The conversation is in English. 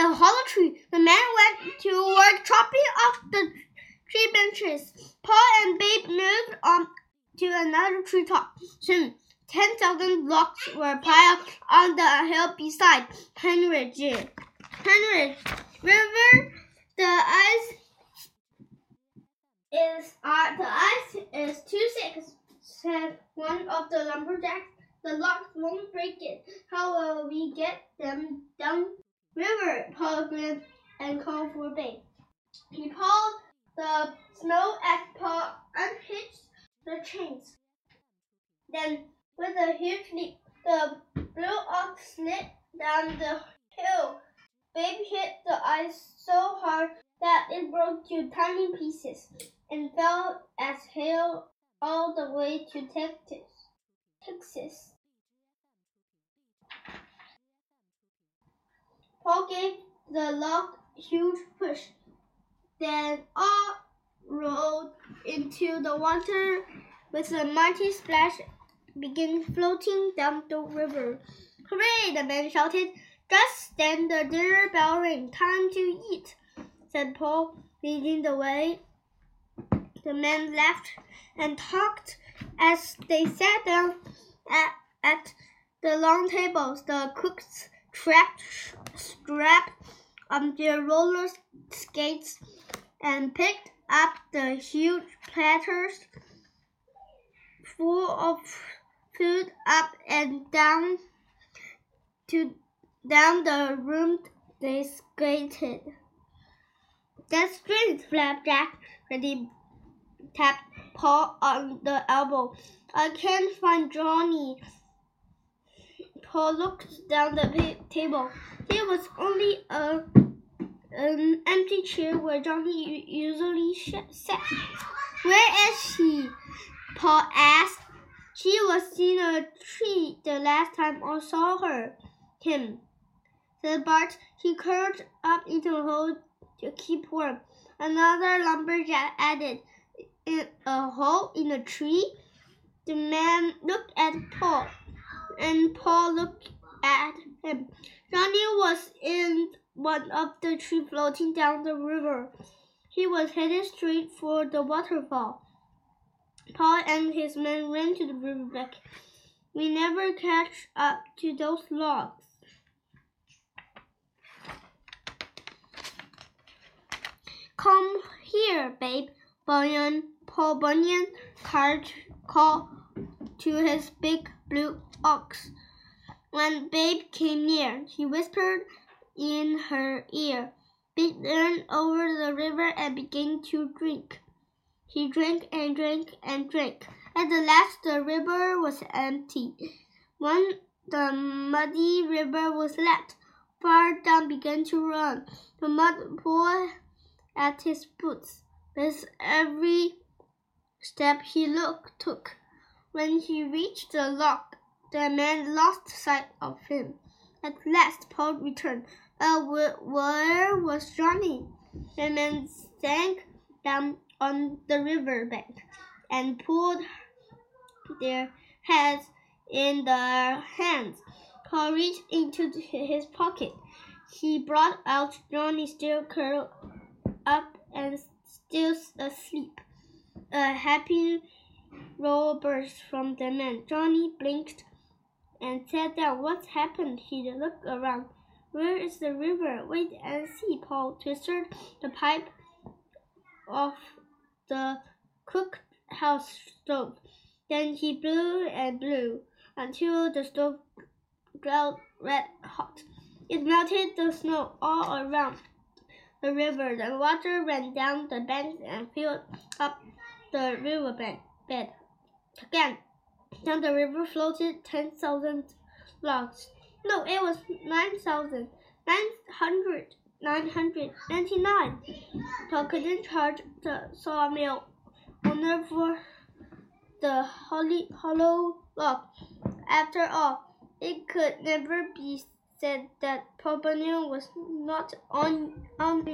the hollow tree. The man went to work chopping off the tree branches. Paul and Babe moved on to another treetop. Soon, ten thousand blocks were piled on the hill beside Penridge. Penridge River. The ice is uh, the ice is too thick," said one of the lumberjacks. The logs won't break it. How will we get them down river? Grinned and called for Babe. He pulled the snow as Paul unhitched the chains. Then, with a huge leap, the blue ox slid down the hill. Babe hit the ice so hard that it broke to tiny pieces and fell as hail all the way to Texas. Texas. Paul gave the log a huge push. Then all rolled into the water with a mighty splash began floating down the river. Hooray! the man shouted. Just then the dinner bell rang. Time to eat, said Paul, leading the way. The men laughed and talked as they sat down at, at the long tables. The cooks trapped, strapped on um, their roller skates and picked up the huge platters full of food up and down to down the room they skated. That's strange, Flapjack. Freddie tapped Paul on the elbow. I can't find Johnny. Paul looked down the table. There was only a an empty chair where Johnny usually sat. Where is she? Paul asked. She was in a tree the last time I saw her. Him, said Bart. He curled up into a hole to keep warm. Another lumberjack added, in a hole in a tree. The man looked at Paul, and Paul looked at him. Johnny was in one of the trees floating down the river. He was headed straight for the waterfall. Paul and his men ran to the riverbank. We never catch up to those logs. Come here, babe, Bunyan. Paul Bunyan called, called to his big blue ox. When Babe came near, he whispered in her ear. Babe ran over the river and began to drink. He drank and drank and drank. At the last, the river was empty. When the muddy river was left, Far down began to run. The mud poured at his boots. With every step he look, took. When he reached the lock, the man lost sight of him. At last, Paul returned. But where was Johnny? The men sank down on the river bank and pulled their heads in their hands. Paul reached into his pocket. He brought out Johnny still curled up and still asleep. A happy roar burst from the man. Johnny blinked and sat down. What's happened? He looked around. Where is the river? Wait and see. Paul twisted the pipe of the cookhouse stove. Then he blew and blew until the stove glowed red hot. It melted the snow all around the river. The water ran down the banks and filled up the river bed. Again, down the river floated ten thousand logs. No, it was nine thousand nine hundred nine hundred ninety nine. Paul couldn't charge the sawmill owner for the holly, hollow log. After all, it could never be said that Bunyan was not on, on